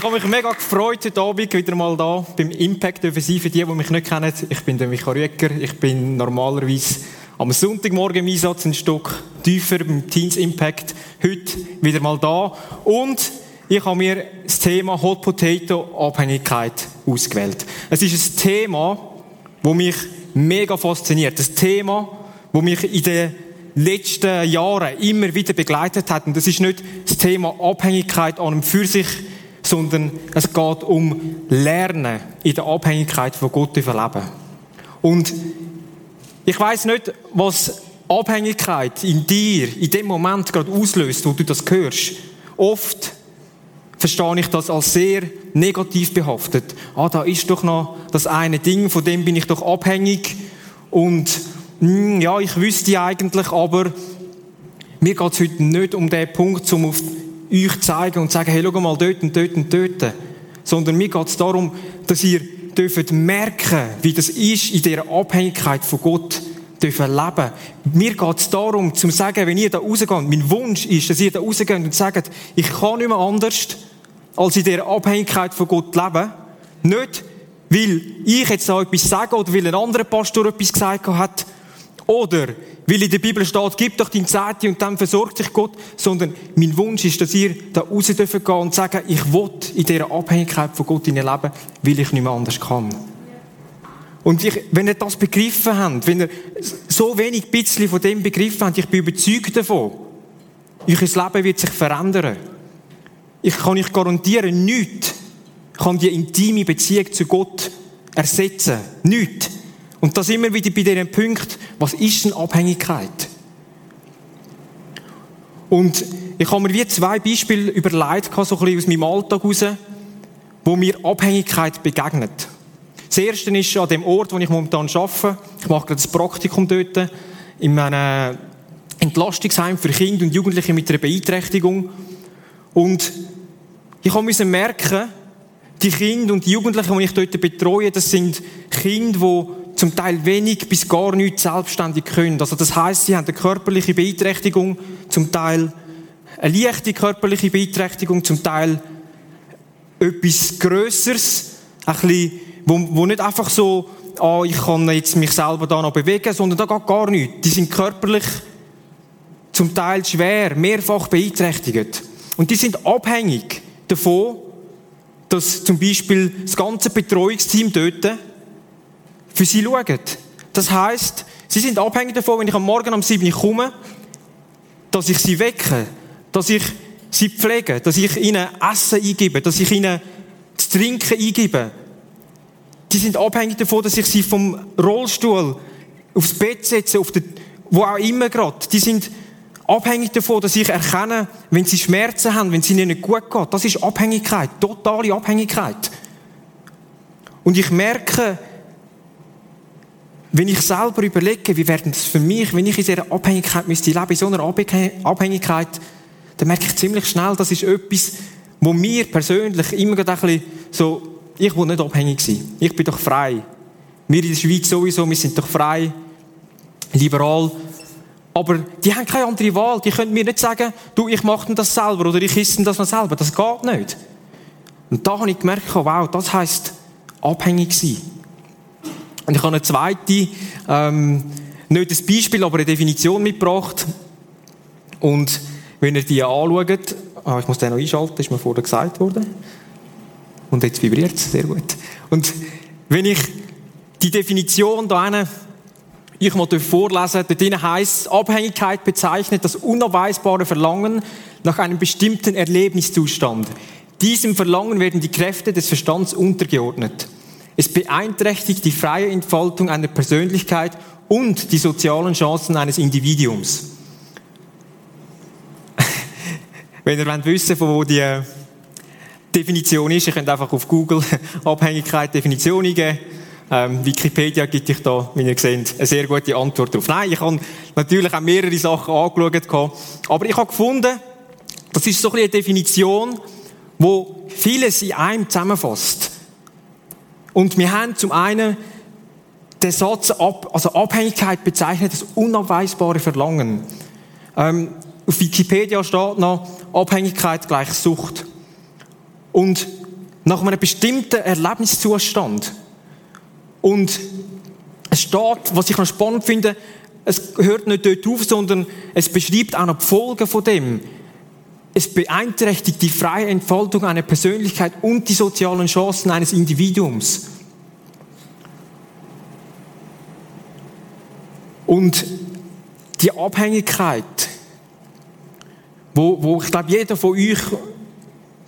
Ich habe mich mega gefreut, heute Abend wieder mal da beim Impact dürfen sein. Für die, die mich nicht kennen, ich bin der Michael Rüeger. Ich bin normalerweise am Sonntagmorgen im Einsatz ein Stück tiefer beim Teens Impact. Heute wieder mal da. Und ich habe mir das Thema Hot Potato Abhängigkeit ausgewählt. Es ist ein Thema, das mich mega fasziniert. Ein Thema, das mich in den letzten Jahren immer wieder begleitet hat. Und das ist nicht das Thema Abhängigkeit an und für sich, sondern es geht um Lernen in der Abhängigkeit von Gott zu leben. Und ich weiß nicht, was Abhängigkeit in dir in dem Moment gerade auslöst, wo du das hörst. Oft verstehe ich das als sehr negativ behaftet. Ah, da ist doch noch das eine Ding, von dem bin ich doch abhängig. Und hm, ja, ich wüsste eigentlich, aber mir geht es heute nicht um den Punkt, um auf euch zeigen und sagen, hey, schau mal dort und dort und dort. Sondern mir geht es darum, dass ihr dürft merken, wie das ist, in dieser Abhängigkeit von Gott dürfen leben. Mir geht es darum, zu sagen, wenn ihr da rausgeht, mein Wunsch ist, dass ihr da rausgeht und sagt, ich kann nicht mehr anders, als in dieser Abhängigkeit von Gott leben. Nicht, weil ich jetzt da etwas sage oder weil ein anderer Pastor etwas gesagt hat, oder weil in der Bibel steht, gib doch dein Zehnte und dann versorgt sich Gott, sondern mein Wunsch ist, dass ihr da raus dürfen gehen und sagen, ich will in dieser Abhängigkeit von Gott leben, weil ich nicht mehr anders kann. Und ich, wenn ihr das begriffen habt, wenn ihr so wenig bisschen von dem begriffen habt, ich bin überzeugt davon, euer Leben wird sich verändern. Ich kann euch garantieren, nichts kann die intime Beziehung zu Gott ersetzen. Nichts. Und das immer wieder bei diesem Punkt, was ist denn Abhängigkeit? Und ich habe mir wie zwei Beispiele überlegt, so ein bisschen aus meinem Alltag heraus, wo mir Abhängigkeit begegnet. Das erste ist an dem Ort, wo ich momentan arbeite. Ich mache gerade das Praktikum dort, in einem Entlastungsheim für Kinder und Jugendliche mit einer Beeinträchtigung. Und ich musste merken, die Kinder und die Jugendlichen, die ich dort betreue, das sind Kinder, die zum Teil wenig bis gar nichts selbstständig können. Also das heißt, sie haben eine körperliche Beeinträchtigung, zum Teil eine leichte körperliche Beeinträchtigung, zum Teil etwas Größeres, ein bisschen, wo, wo nicht einfach so, ah, ich kann jetzt mich selber da noch bewegen, sondern da geht gar nichts. Die sind körperlich zum Teil schwer, mehrfach beeinträchtigt. Und die sind abhängig davon, dass zum Beispiel das ganze Betreuungsteam dort für sie schaut. Das heißt, sie sind abhängig davon, wenn ich am Morgen um 7 Uhr komme, dass ich sie wecke, dass ich sie pflege, dass ich ihnen Essen eingebe, dass ich ihnen das Trinken eingebe. Die sind abhängig davon, dass ich sie vom Rollstuhl aufs Bett setze, auf den, wo auch immer gerade. Die sind abhängig davon, dass ich erkenne, wenn sie Schmerzen haben, wenn es ihnen nicht gut geht. Das ist Abhängigkeit, totale Abhängigkeit. Und ich merke, wenn ich selber überlege, wie wäre das für mich, wenn ich in dieser Abhängigkeit müsste leben, in so einer Abhängigkeit, dann merke ich ziemlich schnell, das ist etwas, wo mir persönlich immer ein bisschen so, ich will nicht abhängig sein. Ich bin doch frei. Wir in der Schweiz sowieso, wir sind doch frei, liberal. Aber die haben keine andere Wahl. Die können mir nicht sagen, du, ich mache das selber oder ich esse das noch selber. Das geht nicht. Und da habe ich gemerkt, wow, das heisst abhängig sein. Und ich habe eine zweite, ähm, nicht ein Beispiel, aber eine Definition mitgebracht. Und wenn ihr die anschaut, ah, ich muss den noch einschalten, ist mir vorher gesagt worden. Und jetzt vibriert es, sehr gut. Und wenn ich die Definition da eine, ich mal vorlesen, da drin heisst, Abhängigkeit bezeichnet das unabweisbare Verlangen nach einem bestimmten Erlebniszustand. Diesem Verlangen werden die Kräfte des Verstands untergeordnet. Es beeinträchtigt die freie Entfaltung einer Persönlichkeit und die sozialen Chancen eines Individuums. Wenn ihr wollt wissen von wo die Definition ist, ihr könnt einfach auf Google Abhängigkeit Definition eingeben Ähm, Wikipedia gibt euch da, wie ihr seht, eine sehr gute Antwort darauf. Nein, ich habe natürlich auch mehrere Sachen angeschaut. Aber ich habe gefunden, das ist so eine Definition, wo vieles in einem zusammenfasst. Und wir haben zum einen den Satz, also Abhängigkeit bezeichnet das unabweisbare Verlangen. Ähm, auf Wikipedia steht noch, Abhängigkeit gleich Sucht. Und nach einem bestimmten Erlebniszustand. Und es steht, was ich noch spannend finde, es hört nicht dort auf, sondern es beschreibt auch noch die Folgen von dem. Es beeinträchtigt die freie Entfaltung einer Persönlichkeit und die sozialen Chancen eines Individuums. Und die Abhängigkeit, wo, wo ich glaube, jeder von euch,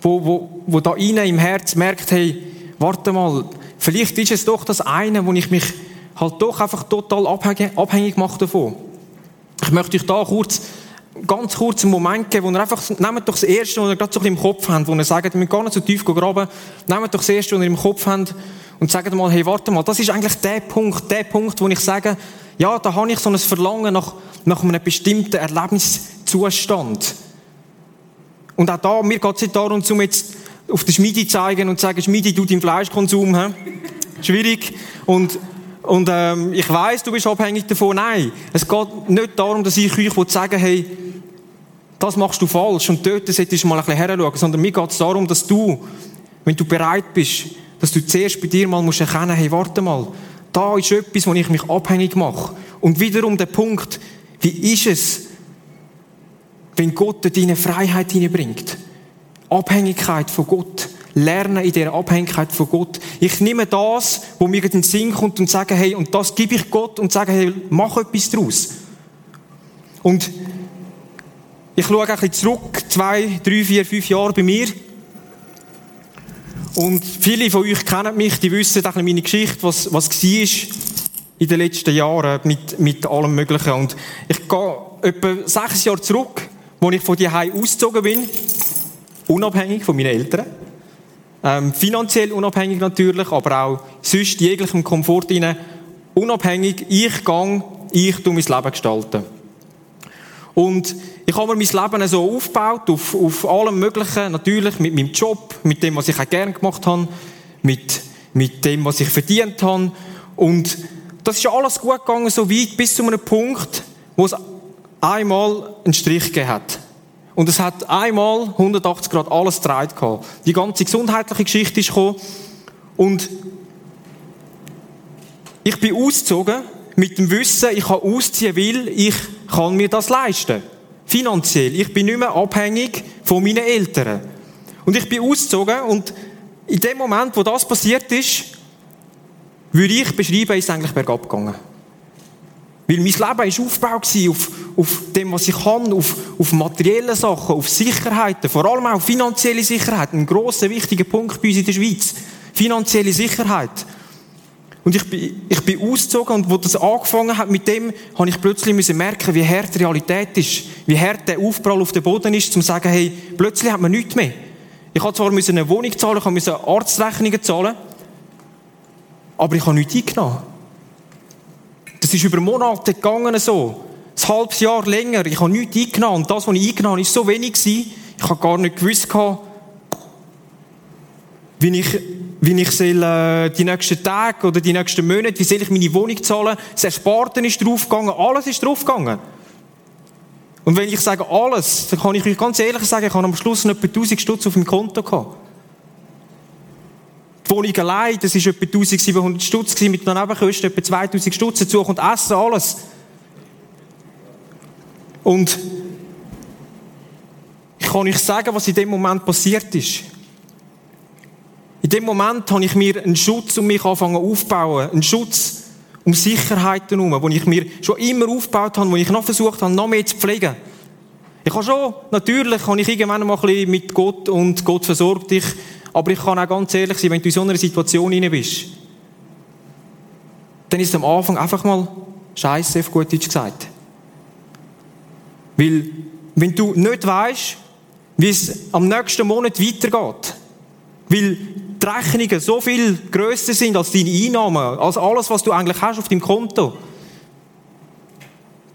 wo, wo, wo da innen im Herz merkt, hey, warte mal, vielleicht ist es doch das eine, wo ich mich halt doch einfach total abhängig, abhängig mache davon. Ich möchte euch da kurz, ganz kurz einen Moment geben, wo ihr einfach, nehmt doch das Erste, was ihr gerade so ein bisschen im Kopf habt, wo ihr sagt, wir müssen gar nicht so tief graben, nehmt doch das Erste, was ihr im Kopf habt und sagt mal, hey, warte mal, das ist eigentlich der Punkt, der Punkt, wo ich sage, ja, da habe ich so ein Verlangen nach, nach einem bestimmten Erlebniszustand. Und auch da, mir geht es nicht darum, um jetzt auf den Schmiede zeigen und zu sagen, Schmiede, du deinen Fleischkonsum, he? schwierig. Und, und ähm, ich weiß, du bist abhängig davon. Nein, es geht nicht darum, dass ich euch sagen hey, das machst du falsch und dort solltest du mal ein bisschen heranschauen, sondern mir geht es darum, dass du, wenn du bereit bist, dass du zuerst bei dir mal musst erkennen, hey, warte mal, da ist etwas, wo ich mich abhängig mache. Und wiederum der Punkt, wie ist es, wenn Gott deine Freiheit hineinbringt? Abhängigkeit von Gott. Lernen in dieser Abhängigkeit von Gott. Ich nehme das, wo mir in den Sinn kommt und sage, hey, und das gebe ich Gott und sage, hey, mach etwas daraus. Und ich schaue ein bisschen zurück, zwei, drei, vier, fünf Jahre bei mir. Und viele von euch kennen mich, die wissen auch meine Geschichte, was, was war in den letzten Jahren mit, mit allem Möglichen. Und ich gehe etwa sechs Jahre zurück, wo ich von die ausgezogen bin, unabhängig von meinen Eltern. Ähm, finanziell unabhängig natürlich, aber auch sonst jeglichem Komfort hinein unabhängig. Ich gang, ich tu mein Leben gestalten. Und ich habe mir mein Leben so aufgebaut, auf, auf allem Möglichen, natürlich mit meinem Job, mit dem, was ich auch gerne gemacht habe, mit, mit dem, was ich verdient habe. Und das ist alles gut gegangen, so weit, bis zu einem Punkt, wo es einmal einen Strich gegeben hat. Und es hat einmal 180 Grad alles gehabt. Die ganze gesundheitliche Geschichte ist gekommen. Und ich bin ausgezogen mit dem Wissen, ich kann ausziehen, weil ich kann mir das leisten. Finanziell. Ich bin nicht mehr abhängig von meinen Eltern. Und ich bin ausgezogen und in dem Moment, wo das passiert ist, würde ich beschreiben, ist es eigentlich bergab gegangen. Weil mein Leben war aufgebaut auf, auf dem, was ich kann, auf, auf materielle Sachen, auf Sicherheiten, vor allem auch finanzielle Sicherheit. Ein grosser, wichtiger Punkt bei uns in der Schweiz. Finanzielle Sicherheit. Und ich bin, ich bin ausgezogen und wo das angefangen hat mit dem, habe ich plötzlich müssen merken, wie hart die Realität ist. Wie hart der Aufprall auf dem Boden ist, um zu sagen, hey, plötzlich hat man nichts mehr. Ich habe zwar eine Wohnung zahlen, ich musste Arztrechnungen zahlen, aber ich habe nichts eingenommen. Das ist über Monate gegangen so. Ein halbes Jahr länger. Ich habe nichts eingenommen. Und das, was ich eingenommen habe, war so wenig. Ich habe gar nicht gewusst, wie ich wie ich soll, äh, die nächsten Tage oder die nächsten Monate, wie soll ich meine Wohnung zahlen. Das Ersparten ist draufgegangen, alles ist draufgegangen. Und wenn ich sage alles, dann kann ich euch ganz ehrlich sagen, ich habe am Schluss etwa 1000 Stutz auf dem Konto gehabt. Wohnung allein, das war etwa 1700 Stutz mit einer Nebenkosten etwa 2000 Stutz dazu und Essen, alles. Und ich kann euch sagen, was in dem Moment passiert ist. In dem Moment habe ich mir einen Schutz um mich angefangen aufzubauen. Einen Schutz um Sicherheiten herum, den ich mir schon immer aufgebaut habe, wo ich noch versucht habe, noch mehr zu pflegen. Ich habe schon, natürlich habe ich irgendwann mal ein bisschen mit Gott und Gott versorgt dich, aber ich kann auch ganz ehrlich sein, wenn du in so einer Situation hinein bist, dann ist am Anfang einfach mal Scheiße, auf gut Deutsch gesagt. Weil, wenn du nicht weißt, wie es am nächsten Monat weitergeht, weil die Rechnungen so viel grösser sind als deine Einnahmen, als alles, was du eigentlich hast auf deinem Konto.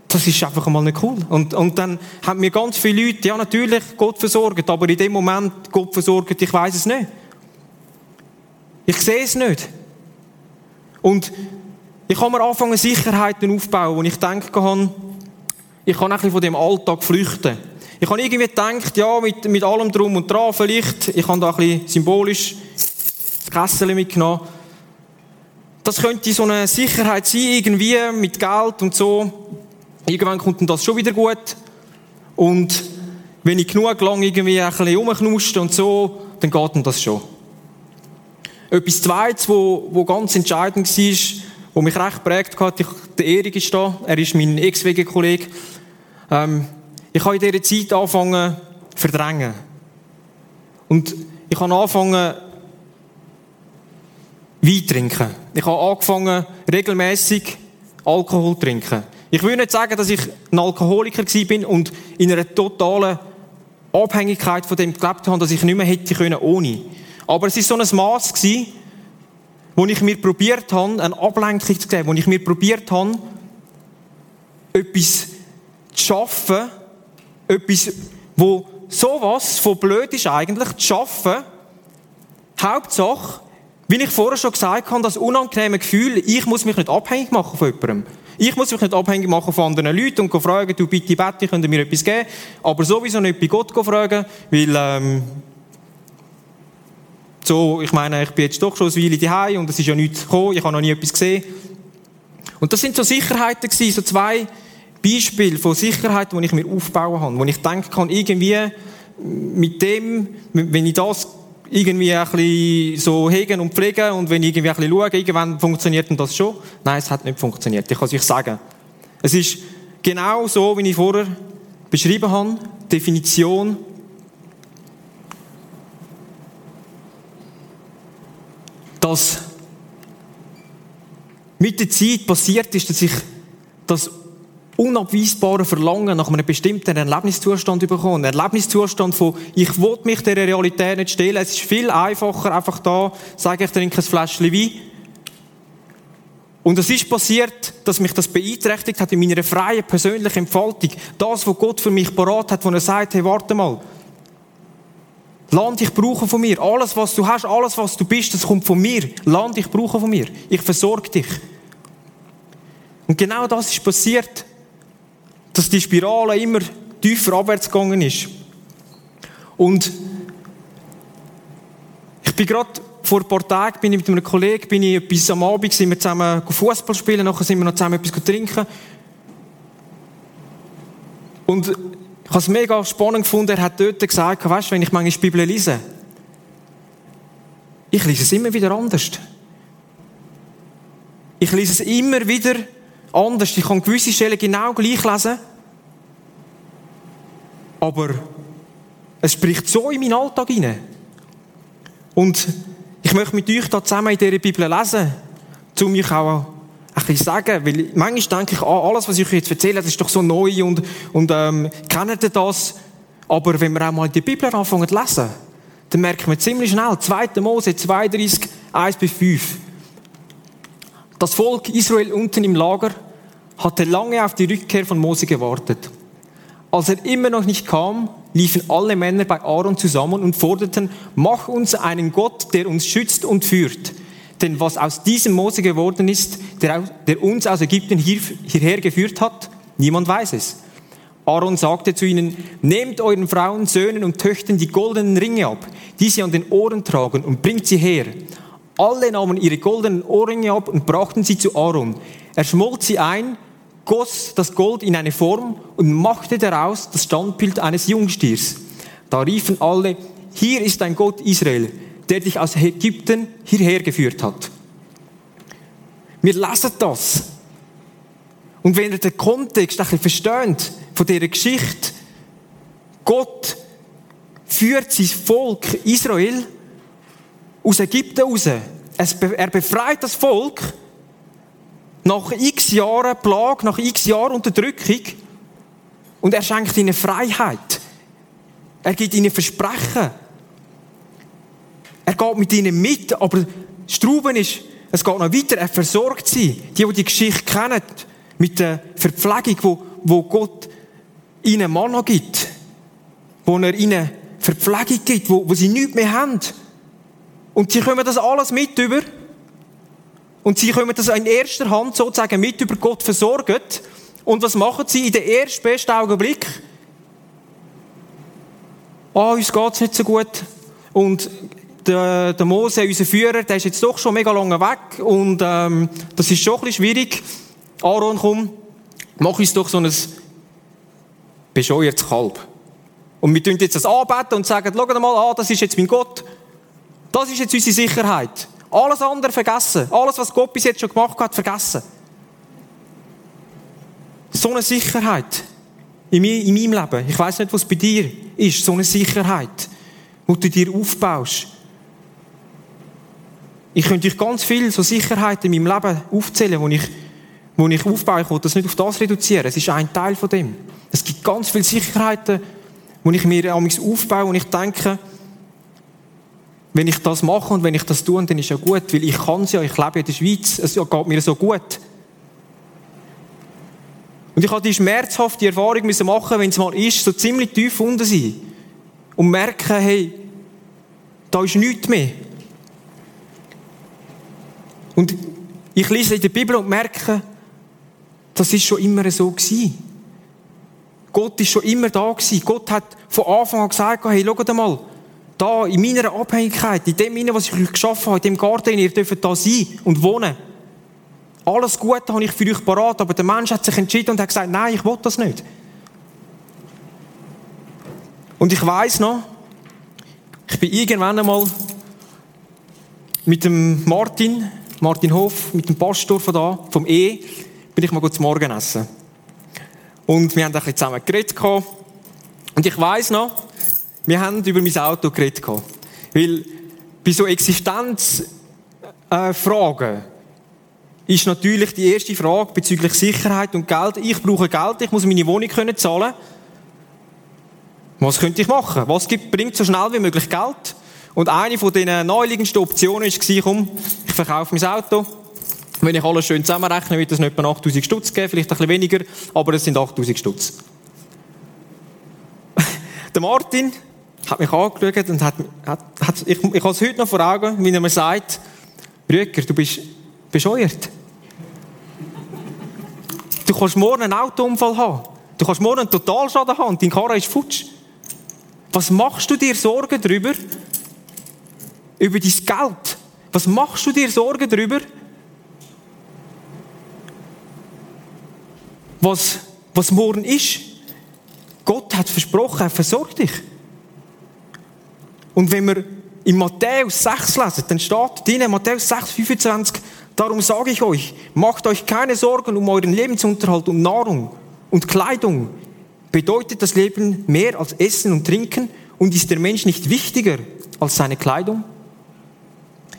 Das ist einfach einmal nicht cool. Und, und dann haben mir ganz viele Leute, ja natürlich, Gott versorgt, aber in dem Moment, Gott versorgt, ich weiß es nicht. Ich sehe es nicht. Und ich habe mir angefangen, Sicherheiten aufzubauen, wo ich denke, ich kann ein bisschen von dem Alltag flüchten. Ich habe irgendwie gedacht, ja, mit, mit allem drum und dran, vielleicht, ich habe da ein bisschen symbolisch das Kessel mitgenommen. Das könnte so eine Sicherheit sein, irgendwie, mit Geld und so. Irgendwann kommt das schon wieder gut. Und wenn ich genug lang irgendwie ein bisschen rumknuschte und so, dann geht das schon. Etwas Zweites, wo, wo ganz entscheidend war, wo mich recht prägt hat, der Erik ist da, er ist mein Ex-WG-Kollege. Ähm, ich habe in dieser Zeit angefangen zu verdrängen. Und ich habe angefangen, Wein trinken. Ich habe angefangen, regelmäßig Alkohol zu trinken. Ich will nicht sagen, dass ich ein Alkoholiker bin und in einer totalen Abhängigkeit von dem gelebt habe, dass ich nicht mehr hätte können ohne. Aber es war so ein Maß wo ich mir probiert habe, eine Ablenkung zu geben, wo ich mir probiert habe, etwas zu schaffen, etwas, wo sowas von blöd ist eigentlich, zu schaffen, Hauptsache, wie ich vorher schon gesagt habe, das unangenehme Gefühl, ich muss mich nicht abhängig machen von jemandem. Ich muss mich nicht abhängig machen von anderen Leuten und fragen, du bitte Betty, könnt ihr mir etwas geben? Aber sowieso nicht bei Gott fragen, weil, ähm, so, ich meine, ich bin jetzt doch schon eine Weile daheim und es ist ja nichts gekommen, ich habe noch nie etwas gesehen. Und das sind so Sicherheiten gewesen, so zwei Beispiele von Sicherheiten, die ich mir aufbauen habe, wo ich denken kann, irgendwie mit dem, wenn ich das irgendwie ein bisschen so hegen und pflegen und wenn ich irgendwie ein bisschen schaue, irgendwann funktioniert denn das schon? Nein, es hat nicht funktioniert. Ich kann es euch sagen. Es ist genau so, wie ich vorher beschrieben habe, Definition dass mit der Zeit passiert ist, dass ich das unabweisbare Verlangen nach einem bestimmten Erlebniszustand bekomme. Ein Erlebniszustand von, ich will mich der Realität nicht stehlen. Es ist viel einfacher, einfach da, sage ich trinke ein Fläschchen Wein. Und es ist passiert, dass mich das beeinträchtigt hat in meiner freien persönlichen Entfaltung. Das, was Gott für mich parat hat, wo er sagt, hey, warte mal. Land, ich brauche von mir. Alles, was du hast, alles, was du bist, das kommt von mir. Land, ich brauche von mir. Ich versorge dich. Und genau das ist passiert, dass die Spirale immer tiefer abwärts gegangen ist. Und ich bin gerade vor ein paar Tagen bin ich mit einem Kollegen, bin ich etwas am Abend, sind wir zusammen Fußball spielen, nachher sind wir noch zusammen etwas trinken. Und ich habe es mega spannend gefunden, er hat dort gesagt, weißt du, wenn ich manchmal die Bibel lese, ich lese es immer wieder anders. Ich lese es immer wieder anders. Ich kann gewisse Stellen genau gleich lesen, aber es spricht so in meinen Alltag hinein. Und ich möchte mit euch da zusammen in dieser Bibel lesen, um mich auch ein bisschen sagen, weil manchmal denke ich, ah, alles, was ich euch jetzt erzähle, das ist doch so neu und, und ähm, kennt ihr das? Aber wenn wir auch mal die Bibel anfangen zu lesen, dann merken wir ziemlich schnell, 2. Mose 32, 1 bis 5. Das Volk Israel unten im Lager hatte lange auf die Rückkehr von Mose gewartet. Als er immer noch nicht kam, liefen alle Männer bei Aaron zusammen und forderten, mach uns einen Gott, der uns schützt und führt. Denn was aus diesem Mose geworden ist, der, der uns aus Ägypten hier, hierher geführt hat, niemand weiß es. Aaron sagte zu ihnen, nehmt euren Frauen, Söhnen und Töchtern die goldenen Ringe ab, die sie an den Ohren tragen, und bringt sie her. Alle nahmen ihre goldenen Ohrringe ab und brachten sie zu Aaron. Er schmolz sie ein, goss das Gold in eine Form und machte daraus das Standbild eines Jungstiers. Da riefen alle, hier ist ein Gott Israel der dich aus Ägypten hierher geführt hat. Wir lesen das. Und wenn ihr den Kontext ein versteht von dieser Geschichte, Gott führt sein Volk Israel aus Ägypten raus. Er befreit das Volk nach x Jahren Plage, nach x Jahren Unterdrückung und er schenkt ihnen Freiheit. Er gibt ihnen Versprechen. Er geht mit ihnen mit, aber das Strauben ist, es geht noch weiter, er versorgt sie. Die, die die Geschichte kennen, mit der Verpflegung, wo, wo Gott ihnen Manna gibt. Wo er ihnen Verpflegung gibt, wo, wo sie nichts mehr haben. Und sie kommen das alles mit über. Und sie kommen das in erster Hand sozusagen mit über Gott versorgt. Und was machen sie in den ersten besten Augenblick? Ah, uns geht's nicht so gut. Und der, der Mose, unser Führer, der ist jetzt doch schon mega lange weg. Und ähm, das ist schon ein bisschen schwierig. Aaron, komm, mach uns doch so ein bescheuertes Kalb. Und wir tun jetzt das anbeten und sagen, schau mal an, das ist jetzt mein Gott. Das ist jetzt unsere Sicherheit. Alles andere vergessen. Alles, was Gott bis jetzt schon gemacht hat, vergessen. So eine Sicherheit in, meinem Leben. Ich weiß nicht, was bei dir ist. So eine Sicherheit, wo du dir aufbaust. Ich könnte euch ganz viel so Sicherheiten in meinem Leben aufzählen, wo ich, wo ich aufbaue. Ich will das nicht auf das reduzieren. Es ist ein Teil von dem. Es gibt ganz viele Sicherheiten, wo ich mir aufbaue und ich denke, wenn ich das mache und wenn ich das tue, dann ist ja gut, weil ich kann es ja, ich lebe in der Schweiz, es geht mir so gut. Und ich habe die schmerzhafte Erfahrung müssen machen, wenn es mal ist, so ziemlich tief unten sein und merken, hey, da ist nichts mehr. Und ich lese in der Bibel und merke, das ist schon immer so gewesen. Gott ist schon immer da gewesen. Gott hat von Anfang an gesagt, hey, schaut mal, da, in meiner Abhängigkeit, in dem, was ich euch geschaffen habe, in dem Garten, ihr dürft da sein und wohnen. Alles Gute habe ich für euch parat, aber der Mensch hat sich entschieden und hat gesagt, nein, ich will das nicht. Und ich weiß noch, ich bin irgendwann einmal mit dem Martin, Martin Hof, mit dem Pastor von da, vom E, bin ich mal zum Morgen essen. Und wir haben ein bisschen zusammen geredet. Und ich weiß noch, wir haben über mein Auto geredet. Weil bei so Existenzfragen äh, ist natürlich die erste Frage bezüglich Sicherheit und Geld. Ich brauche Geld, ich muss meine Wohnung können zahlen. Was könnte ich machen? Was gibt, bringt so schnell wie möglich Geld? Und eine von den neuliegendsten Optionen war, komm, ich verkaufe mein Auto. Wenn ich alles schön zusammenrechne, wird das nicht etwa 8000 Stutz geben, vielleicht ein bisschen weniger, aber es sind 8000 Stutz. Der Martin, hat mich angeschaut und hat, hat, hat ich, ich habe es heute noch vor Augen, wie er mir sagt, Rüger, du bist bescheuert. Du kannst morgen einen Autounfall haben. Du kannst morgen einen Totalschaden haben und dein Karre ist futsch. Was machst du dir Sorgen darüber? Über dein Geld. Was machst du dir Sorgen darüber? Was, was morgen ist? Gott hat versprochen, er versorgt dich. Und wenn wir in Matthäus 6 lesen, dann steht drin, Matthäus 6, 25, darum sage ich euch, macht euch keine Sorgen um euren Lebensunterhalt und Nahrung und Kleidung. Bedeutet das Leben mehr als Essen und Trinken und ist der Mensch nicht wichtiger als seine Kleidung?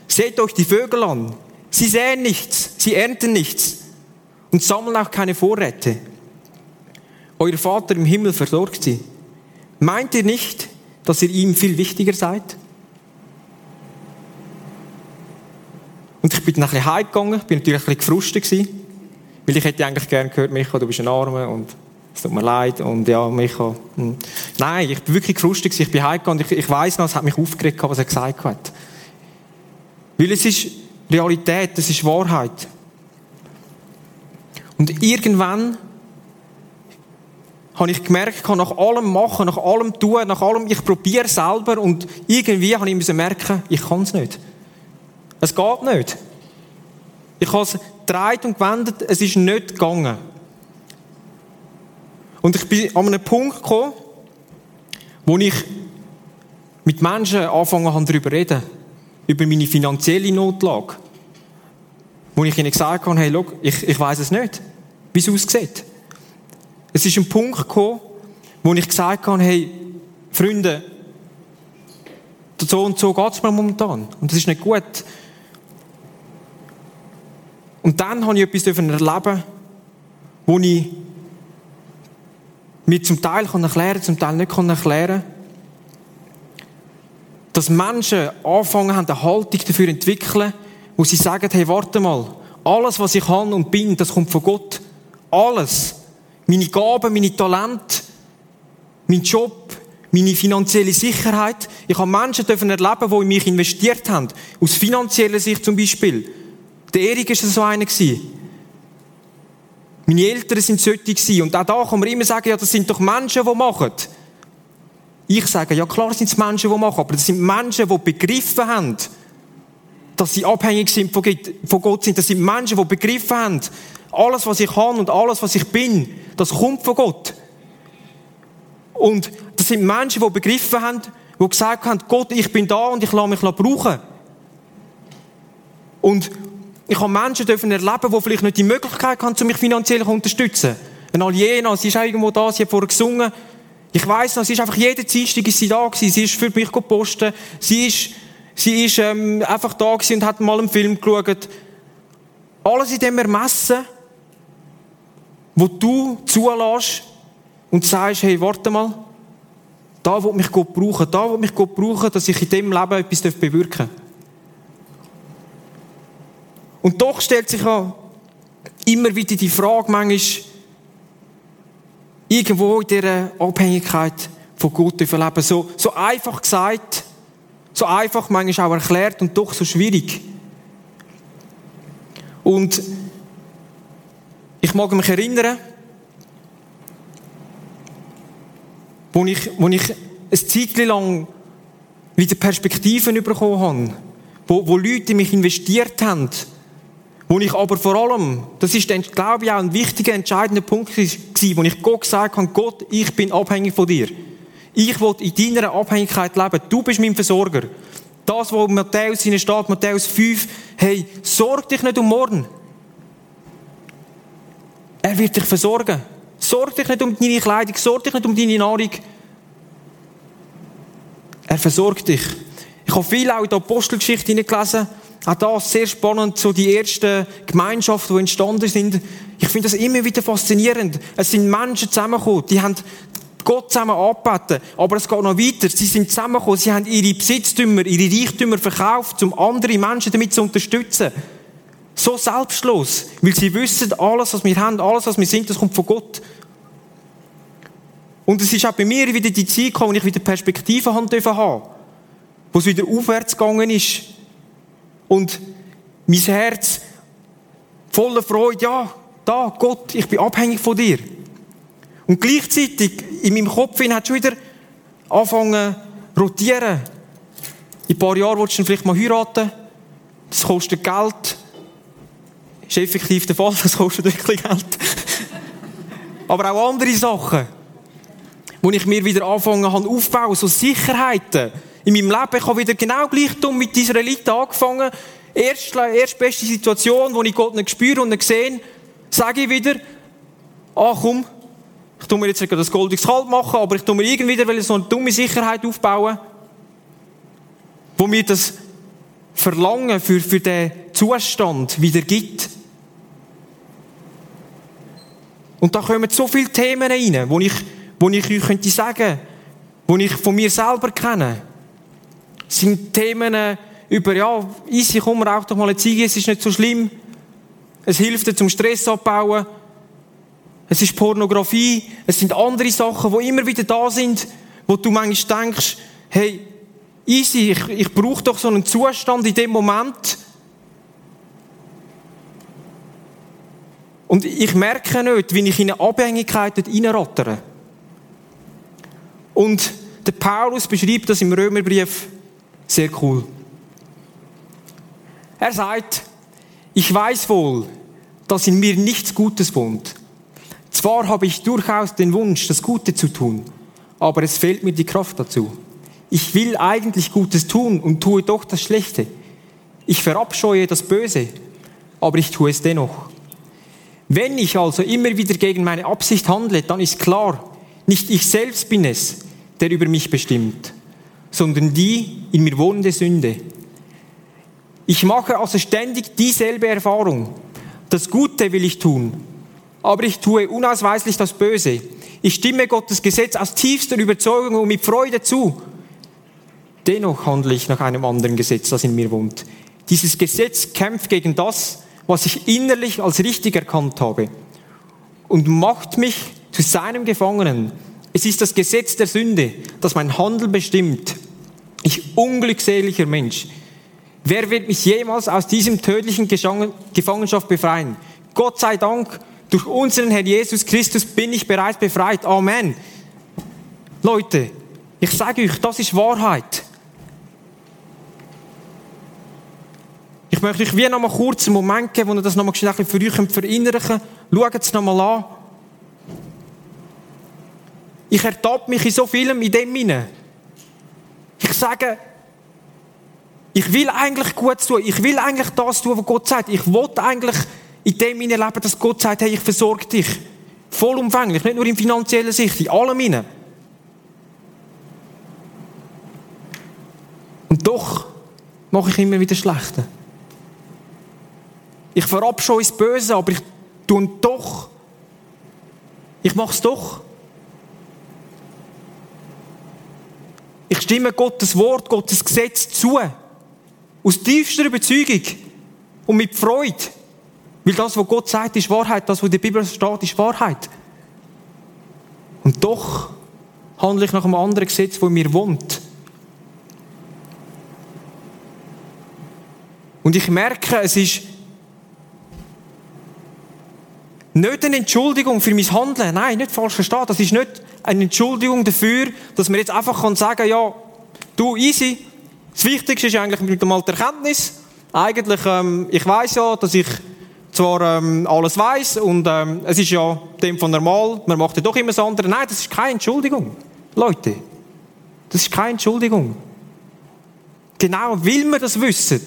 Seht euch die Vögel an. Sie säen nichts, sie ernten nichts und sammeln auch keine Vorräte. Euer Vater im Himmel versorgt sie. Meint ihr nicht, dass ihr ihm viel wichtiger seid? Und ich bin dann ein bisschen heimgegangen, bin natürlich ein bisschen gefrustet gewesen, weil ich hätte eigentlich gerne gehört, Micha, du bist ein Arme und es tut mir leid und ja, Micha. Hm. Nein, ich bin wirklich gefrustet gewesen, ich bin heimgegangen und ich, ich weiss noch, es hat mich aufgeregt, was er gesagt hat. Weil es ist Realität, es ist Wahrheit. Und irgendwann habe ich gemerkt, nach allem machen, nach allem tun, nach allem, ich probiere selber und irgendwie habe ich merken, ich kann es nicht. Es geht nicht. Ich habe es gedreht und gewendet, es ist nicht gegangen. Und ich bin an einem Punkt gekommen, wo ich mit Menschen angefangen habe, darüber zu reden. Über meine finanzielle Notlage. Wo ich ihnen gesagt habe, hey, schau, ich, ich weiß es nicht, wie es aussieht. Es ist ein Punkt gekommen, wo ich gesagt habe, hey, Freunde, so und so geht es mir momentan. Und das ist nicht gut. Und dann habe ich etwas erleben wo ich mir zum Teil erklären kann, zum Teil nicht erklären kann. dass Menschen anfangen haben, eine Haltung dafür zu entwickeln, wo sie sagen, hey, warte mal, alles, was ich kann und bin, das kommt von Gott. Alles. Meine Gaben, meine Talente, mein Job, meine finanzielle Sicherheit. Ich habe Menschen dürfen erleben, die in mich investiert haben. Aus finanzieller Sicht zum Beispiel. Der Erik war so einer. Meine Eltern sind solche. Und auch da kann man immer sagen, ja, das sind doch Menschen, die machen. Ich sage, ja klar sind es Menschen, die machen, aber das sind Menschen, die begriffen haben, dass sie abhängig sind von Gott sind. Das sind Menschen, die begriffen haben, alles, was ich kann und alles, was ich bin, das kommt von Gott. Und das sind Menschen, die begriffen haben, die gesagt haben, Gott, ich bin da und ich lasse mich brauchen. Und ich habe Menschen dürfen erleben, die vielleicht nicht die Möglichkeit haben, mich finanziell zu unterstützen. Eine Aliena, sie ist auch irgendwo da, sie hat vorher gesungen. Ich weiss noch, sie ist einfach jeden Dienstag ist sie da gewesen. Sie ist für mich gepostet. Sie ist, sie ist ähm, einfach da gewesen und hat mal einen Film geschaut. Alles in dem Ermessen, wo du zulässt und sagst, hey, warte mal, da wo mich Gott brauchen, da wo mich Gott brauchen, dass ich in dem Leben etwas bewirken darf. Und doch stellt sich auch immer wieder die Frage, manchmal, irgendwo in dieser Abhängigkeit von Gott zu leben. So, so einfach gesagt, so einfach manchmal auch erklärt und doch so schwierig. Und ich mag mich erinnern, wo ich, wo ich ein Zeit lang wieder Perspektiven bekommen habe, wo, wo Leute in mich investiert haben, wo ich aber vor allem, das ist, glaube ich, auch ein wichtiger, entscheidender Punkt gewesen, wo ich Gott gesagt habe, Gott, ich bin abhängig von dir. Ich will in deiner Abhängigkeit leben. Du bist mein Versorger. Das, wo Matthäus in steht, Matthäus 5, hey, sorg dich nicht um morgen. Er wird dich versorgen. Sorg dich nicht um deine Kleidung, sorg dich nicht um deine Nahrung. Er versorgt dich. Ich habe viel auch in der Apostelgeschichte gelesen. Auch das sehr spannend, so die ersten Gemeinschaften, die entstanden sind. Ich finde das immer wieder faszinierend. Es sind Menschen zusammengekommen, die haben Gott zusammen angebeten. Aber es geht noch weiter. Sie sind zusammengekommen, sie haben ihre Besitztümer, ihre Reichtümer verkauft, um andere Menschen damit zu unterstützen. So selbstlos. Weil sie wissen, alles, was wir haben, alles, was wir sind, das kommt von Gott. Und es ist auch bei mir wieder die Zeit gekommen, wo ich wieder Perspektive haben durfte Wo es wieder aufwärts gegangen ist. Und mein Herz voller Freude, ja, da, Gott, ich bin abhängig von dir. Und gleichzeitig in meinem Kopf hat schon wieder angefangen rotieren. In ein paar Jahren willst du vielleicht mal heiraten. Das kostet Geld. Ist effektiv der Fall, das kostet wirklich Geld. Aber auch andere Sachen, wo ich mir wieder angefangen habe aufzubauen, so Sicherheiten in meinem Leben. Ich habe wieder genau gleich dumm mit dieser Elite angefangen. Erst, erst beste Situation, wo ich Gott nicht spüre und nicht sehe, sage ich wieder, ach komm, ich tue mir jetzt nicht das Gold ins Kalt machen, aber ich tue mir irgendwie wieder so eine dumme Sicherheit aufbauen, wo mir das Verlangen für, für den Zustand wieder gibt. Und da kommen so viele Themen rein, wo ich, wo ich euch könnte sagen, wo ich von mir selber kenne. Es sind Themen äh, über, ja, easy, komm, rauch doch mal eine Ziege, es ist nicht so schlimm. Es hilft dir zum Stress abbauen. Es ist Pornografie. Es sind andere Sachen, die immer wieder da sind, wo du manchmal denkst, hey, easy, ich, ich brauche doch so einen Zustand in dem Moment. Und ich merke nicht, wie ich in eine Abhängigkeit dort reinrattere. Und der Paulus beschreibt das im Römerbrief sehr cool. Er sagt, ich weiß wohl, dass in mir nichts Gutes wohnt. Zwar habe ich durchaus den Wunsch, das Gute zu tun, aber es fehlt mir die Kraft dazu. Ich will eigentlich Gutes tun und tue doch das Schlechte. Ich verabscheue das Böse, aber ich tue es dennoch. Wenn ich also immer wieder gegen meine Absicht handle, dann ist klar, nicht ich selbst bin es, der über mich bestimmt, sondern die in mir wohnende Sünde. Ich mache also ständig dieselbe Erfahrung. Das Gute will ich tun, aber ich tue unausweislich das Böse. Ich stimme Gottes Gesetz aus tiefster Überzeugung und mit Freude zu. Dennoch handle ich nach einem anderen Gesetz, das in mir wohnt. Dieses Gesetz kämpft gegen das, was ich innerlich als richtig erkannt habe und macht mich zu seinem Gefangenen. Es ist das Gesetz der Sünde, das mein Handeln bestimmt. Ich unglückseliger Mensch. Wer wird mich jemals aus diesem tödlichen Gefangenschaft befreien? Gott sei Dank, durch unseren Herrn Jesus Christus bin ich bereits befreit. Amen. Leute, ich sage euch, das ist Wahrheit. Ich möchte euch wie noch mal kurz einen Moment geben, wo ihr das noch mal schnell für euch verinnerlichen könnt. Schaut es noch mal an. Ich ertappe mich in so vielem in dem hinein. Ich sage, ich will eigentlich gut tun. Ich will eigentlich das tun, was Gott sagt. Ich will eigentlich in dem hinein leben, dass Gott sagt, hey, ich versorge dich. Vollumfänglich. Nicht nur in finanzieller Sicht, in allem hinein. Und doch mache ich immer wieder Schlechte. Ich verabscheue das Böse, aber ich tue doch. Ich mache es doch. Ich stimme Gottes Wort, Gottes Gesetz zu. Aus tiefster Überzeugung und mit Freude. Weil das, was Gott sagt, ist Wahrheit. Das, was in der Bibel steht, ist Wahrheit. Und doch handle ich nach einem anderen Gesetz, wo mir wohnt. Und ich merke, es ist nicht eine Entschuldigung für mein Handeln. Nein, nicht falsch verstehen. Das ist nicht eine Entschuldigung dafür, dass man jetzt einfach kann sagen ja, du, easy. Das Wichtigste ist eigentlich mit dem Alter Erkenntnis. Eigentlich, ähm, ich weiß ja, dass ich zwar ähm, alles weiß und ähm, es ist ja dem von normal, man macht ja doch immer das andere. Nein, das ist keine Entschuldigung. Leute, das ist keine Entschuldigung. Genau, weil wir das wissen,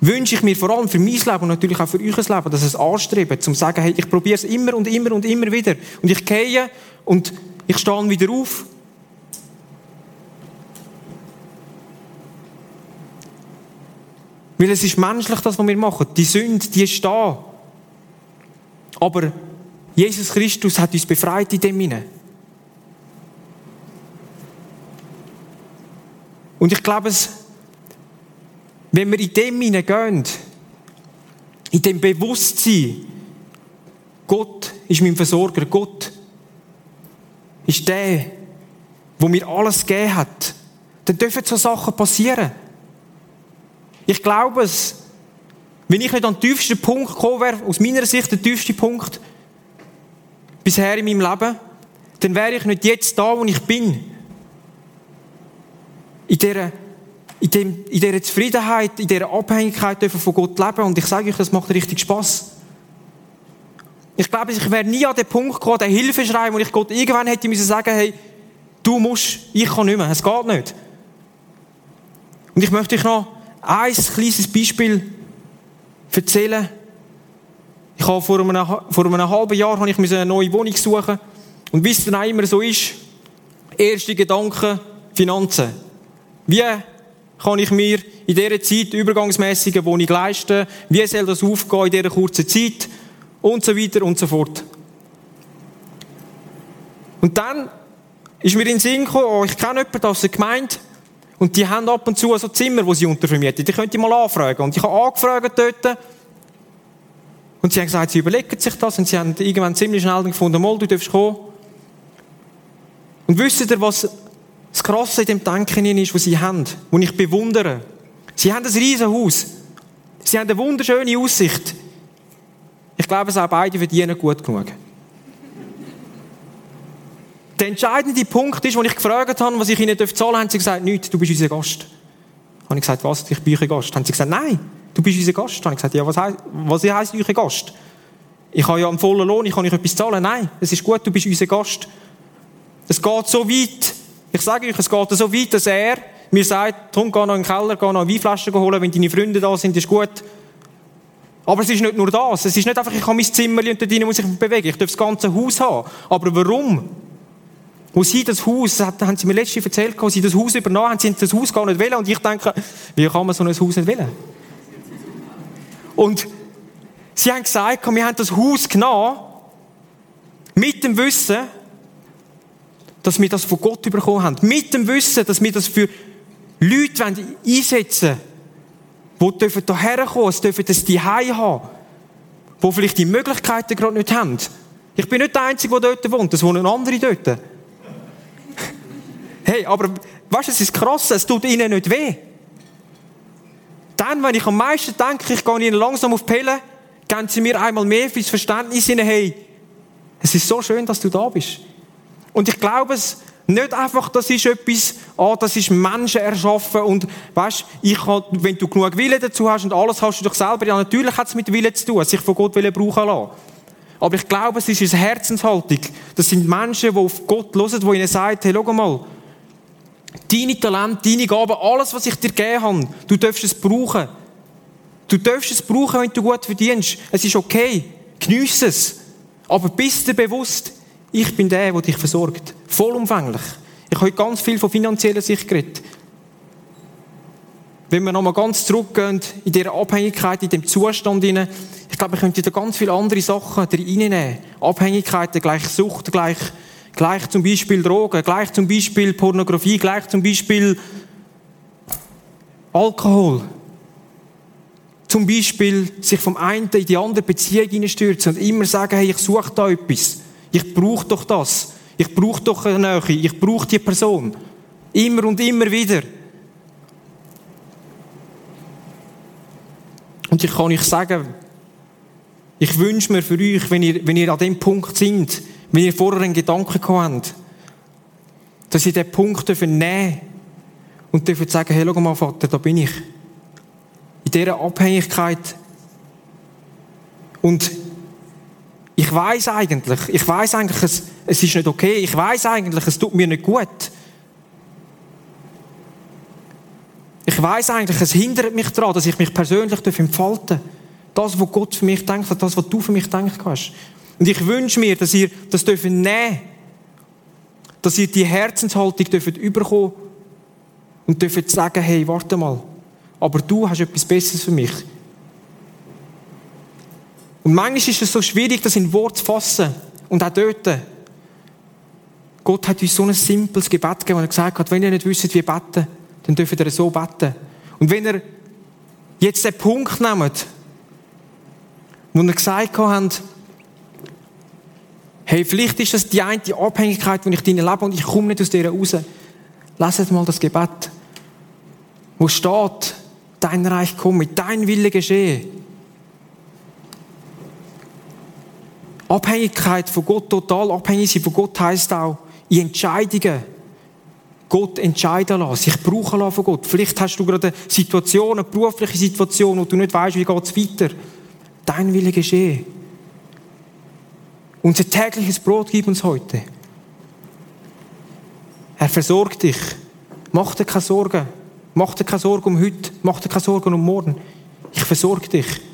wünsche ich mir vor allem für mein Leben und natürlich auch für euer Leben, dass es anstreben, zum zu sagen, hey, ich probiere es immer und immer und immer wieder. Und ich gehe und ich stehe wieder auf. Weil es ist menschlich, das, was wir machen. Die Sünde, die ist da. Aber Jesus Christus hat uns befreit in dem Sinne. Und ich glaube, es wenn wir in dem hineingehen, in dem Bewusstsein, Gott ist mein Versorger, Gott ist der, wo mir alles gegeben hat, dann dürfen so Sachen passieren. Ich glaube es, wenn ich nicht an den tiefsten Punkt gekommen wäre, aus meiner Sicht der tiefste Punkt bisher in meinem Leben, dann wäre ich nicht jetzt da, wo ich bin. In dieser in, dem, in dieser Zufriedenheit, in dieser Abhängigkeit dürfen von Gott leben. Und ich sage euch, das macht richtig Spaß. Ich glaube, ich wäre nie an den Punkt gekommen, den Hilfeschrei, wo ich Gott irgendwann hätte müssen sagen, hey, du musst, ich kann nicht mehr, es geht nicht. Und ich möchte euch noch ein kleines Beispiel erzählen. Ich habe vor einem, vor einem halben Jahr habe ich eine neue Wohnung suchen. Und wie es dann immer so ist, erste Gedanken, Finanzen. Wie kann ich mir in dieser Zeit übergangsmäßige Wohnung leisten? Wie soll das aufgehen in dieser kurzen Zeit? Und so weiter und so fort. Und dann ist mir in den Sinn gekommen, oh, ich kenne jemanden aus der Gemeinde, und die haben ab und zu so Zimmer, wo sie untervermieten. Die könnt ihr mal anfragen. Und ich habe angefragt dort. Und sie haben gesagt, sie überlegen sich das. Und sie haben irgendwann ziemlich schnell gefunden, mal, du darfst kommen. Und wisst ihr, was das Krasse in dem Denken ist, was sie haben, was ich bewundere. Sie haben ein riesen Haus. Sie haben eine wunderschöne Aussicht. Ich glaube, es auch beide verdienen gut genug. Der entscheidende Punkt ist, wo ich gefragt habe, was ich ihnen zahlen darf, haben sie gesagt, nichts, du bist unser Gast. Habe ich gesagt, was, ich bin euer Gast? Haben sie gesagt, nein, du bist unser Gast. Habe ich gesagt, ja, was heisst, was heisst euer Gast? Ich habe ja einen vollen Lohn, ich kann euch etwas zahlen. Nein, es ist gut, du bist unser Gast. Es geht so weit, ich sage euch, es geht so weit, dass er mir sagt, komm, geh noch in den Keller, geh noch eine Weinflasche holen, wenn deine Freunde da sind, ist gut. Aber es ist nicht nur das. Es ist nicht einfach, ich habe mein Zimmer und dort muss ich mich bewegen. Ich darf das ganze Haus haben. Aber warum? Wo sie das Haus, das haben sie mir letztens erzählt, wo sie das Haus übernommen haben, sie das Haus gar nicht wählen. Und ich denke, wie kann man so ein Haus nicht wählen? Und sie haben gesagt, wir haben das Haus genommen, mit dem Wissen, dass wir das von Gott bekommen haben. Mit dem Wissen, dass wir das für Leute einsetzen wollen, die hierher kommen, dürfen, dürfen das die haben, die vielleicht die Möglichkeiten gerade nicht haben. Ich bin nicht der Einzige, der dort wohnt, es wohnen andere dort. Hey, aber weißt du, es ist krass, es tut ihnen nicht weh. Dann, wenn ich am meisten denke, ich gehe ihnen langsam auf die Pille, geben sie mir einmal mehr fürs Verständnis hinein, hey, es ist so schön, dass du da bist. Und ich glaube es nicht einfach, das ist etwas, ah, das ist Menschen erschaffen und weißt, ich kann, wenn du genug Wille dazu hast und alles hast du doch selber, ja natürlich hat es mit Wille zu tun, sich von Gott Wille brauchen lassen. Aber ich glaube, es ist eine Herzenshaltung. Das sind Menschen, die auf Gott hören, die ihnen sagen, hey, schau mal, deine Talente, deine Gaben, alles, was ich dir gegeben habe, du darfst es brauchen. Du darfst es brauchen, wenn du gut verdienst. Es ist okay. Geniesse es. Aber bist dir bewusst, ich bin der, der dich versorgt. Vollumfänglich. Ich habe heute ganz viel von finanzieller Sicht geredet. Wenn wir nochmal ganz zurückgehen, in dieser Abhängigkeit, in dem Zustand ich glaube, wir könnten da ganz viele andere Sachen reinnehmen. Abhängigkeiten gleich Sucht, gleich, gleich zum Beispiel Drogen, gleich zum Beispiel Pornografie, gleich zum Beispiel Alkohol. Zum Beispiel sich vom einen in die andere Beziehung hineinstürzen und immer sagen, hey, ich suche da etwas. Ich brauche doch das. Ich brauche doch eine Nähe. Ich brauche die Person. Immer und immer wieder. Und ich kann euch sagen, ich wünsche mir für euch, wenn ihr, wenn ihr an dem Punkt sind, wenn ihr vorher einen Gedanken habt, dass ihr diesen Punkt nehmen und dürft sagen, hey, schau mal, Vater, da bin ich. In dieser Abhängigkeit. Und ich weiß eigentlich, ich weiß eigentlich, es, es ist nicht okay. Ich weiß eigentlich, es tut mir nicht gut. Ich weiß eigentlich, es hindert mich daran, dass ich mich persönlich entfalten darf. Das, was Gott für mich denkt, das, was du für mich denkt hast. Und ich wünsche mir, dass ihr das dürft nehmen dass ihr die Herzenshaltung dürft überkommen und dürft sagen, hey, warte mal, aber du hast etwas Besseres für mich. Und manchmal ist es so schwierig, das in Wort zu fassen. Und auch dort. Gott hat uns so ein simples Gebet gegeben, wo er gesagt hat, wenn ihr nicht wisst, wie beten, dann dürft ihr so beten. Und wenn ihr jetzt den Punkt nehmt, wo ihr gesagt habt, hey, vielleicht ist das die eine Abhängigkeit, die ich in lebe und ich komme nicht aus dieser raus. Leset mal das Gebet, wo steht, dein Reich komme, dein Wille geschehe. Abhängigkeit von Gott, total abhängig sein von Gott heisst auch, in Entscheidungen Gott entscheiden lassen, sich brauchen lassen von Gott. Vielleicht hast du gerade eine Situation, eine berufliche Situation, wo du nicht weißt, wie geht es weiter. Dein Wille geschehe. Unser tägliches Brot gib uns heute. Er versorgt dich. Mach dir keine Sorgen. Mach dir keine Sorgen um heute. Mach dir keine Sorgen um morgen. Ich versorge dich.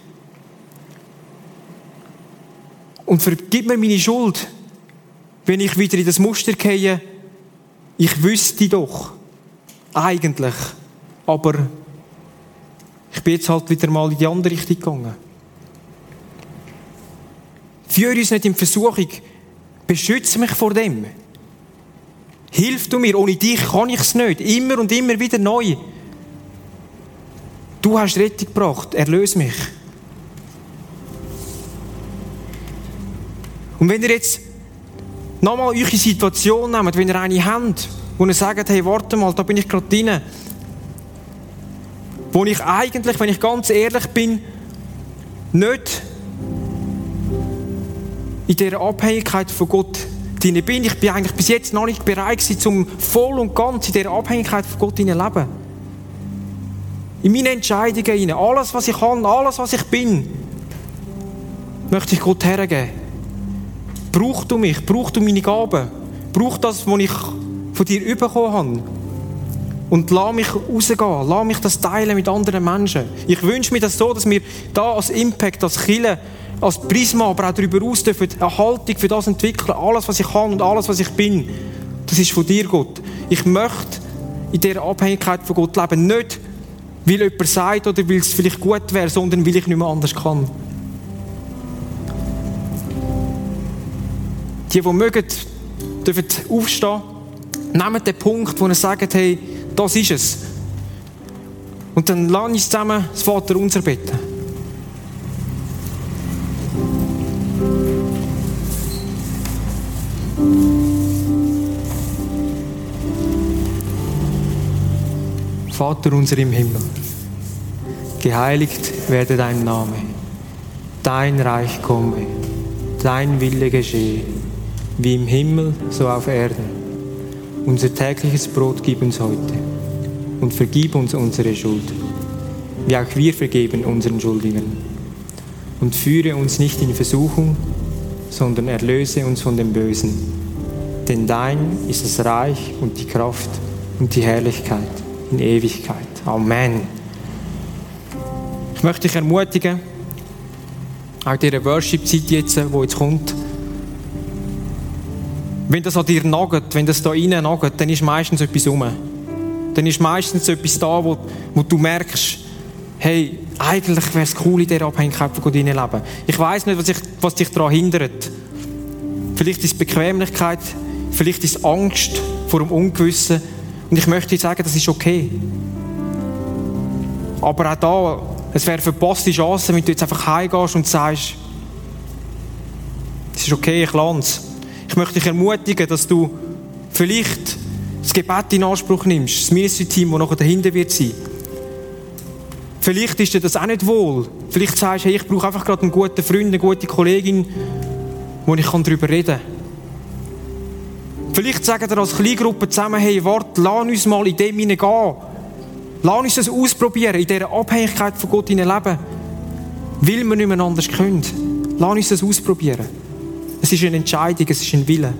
Und vergib mir meine Schuld, wenn ich wieder in das Muster gehe. Ich wüsste doch, eigentlich, aber ich bin jetzt halt wieder mal in die andere Richtung gegangen. Führe uns nicht in Versuchung, beschütze mich vor dem. Hilf du mir, ohne dich kann ich es nicht. Immer und immer wieder neu. Du hast Rettung gebracht, erlöse mich. Und wenn ihr jetzt nochmal eure Situation nehmt, wenn ihr eine habt, wo ihr sagt, hey, warte mal, da bin ich gerade drin, wo ich eigentlich, wenn ich ganz ehrlich bin, nicht in dieser Abhängigkeit von Gott drin bin. Ich bin eigentlich bis jetzt noch nicht bereit gewesen, um voll und ganz in dieser Abhängigkeit von Gott zu leben. In meinen Entscheidungen, alles, was ich kann, alles, was ich bin, möchte ich Gott hergeben. Brauch du mich? Brauch du meine Gaben? Brauch das, was ich von dir bekommen habe? Und lass mich rausgehen. Lass mich das teilen mit anderen Menschen. Ich wünsche mir das so, dass wir da als Impact, als Kille, als Prisma, aber auch darüber hinaus dürfen eine Haltung für das entwickeln. Alles, was ich kann und alles, was ich bin, das ist von dir, Gott. Ich möchte in dieser Abhängigkeit von Gott leben. Nicht, weil jemand sagt oder weil es vielleicht gut wäre, sondern weil ich nicht mehr anders kann. Die, die mögen, dürfen aufstehen. Nehmt den Punkt, wo ihr sagt, hey, das ist es. Und dann lass uns zusammen das Vater unser beten. Vater unser im Himmel, geheiligt werde dein Name, dein Reich komme, dein Wille geschehe, wie im Himmel, so auf Erden. Unser tägliches Brot gib uns heute und vergib uns unsere Schuld, wie auch wir vergeben unseren Schuldigen. Und führe uns nicht in Versuchung, sondern erlöse uns von dem Bösen. Denn dein ist das Reich und die Kraft und die Herrlichkeit in Ewigkeit. Amen. Ich möchte dich ermutigen, auch diese Worship-Zeit jetzt, die jetzt kommt, wenn das an dir nagt, wenn das da rein nagt, dann ist meistens etwas rum. Dann ist meistens etwas da, wo, wo du merkst, hey, eigentlich wäre es cool, in dieser Abhängigkeit von Gott leben. Ich weiß nicht, was, ich, was dich daran hindert. Vielleicht ist es Bequemlichkeit, vielleicht ist es Angst vor dem Ungewissen. Und ich möchte dir sagen, das ist okay. Aber auch da, es wäre verpasste Chance, wenn du jetzt einfach heimgehst und sagst, es ist okay, ich lerne es. Ich möchte dich ermutigen, dass du vielleicht das Gebet in Anspruch nimmst, das Ministry-Team, das nachher dahinter wird sein. Vielleicht ist dir das auch nicht wohl. Vielleicht sagst du, hey, ich brauche einfach gerade einen guten Freund, eine gute Kollegin, wo ich darüber reden kann. Vielleicht sagen wir als Kleingruppe zusammen, hey, warte, lass uns mal in dem hineingehen. Lass uns das ausprobieren, in dieser Abhängigkeit von Gott leben. Weil wir nicht mehr anders können. Lass uns das ausprobieren. Es ist eine Entscheidung, es ist ein Wille.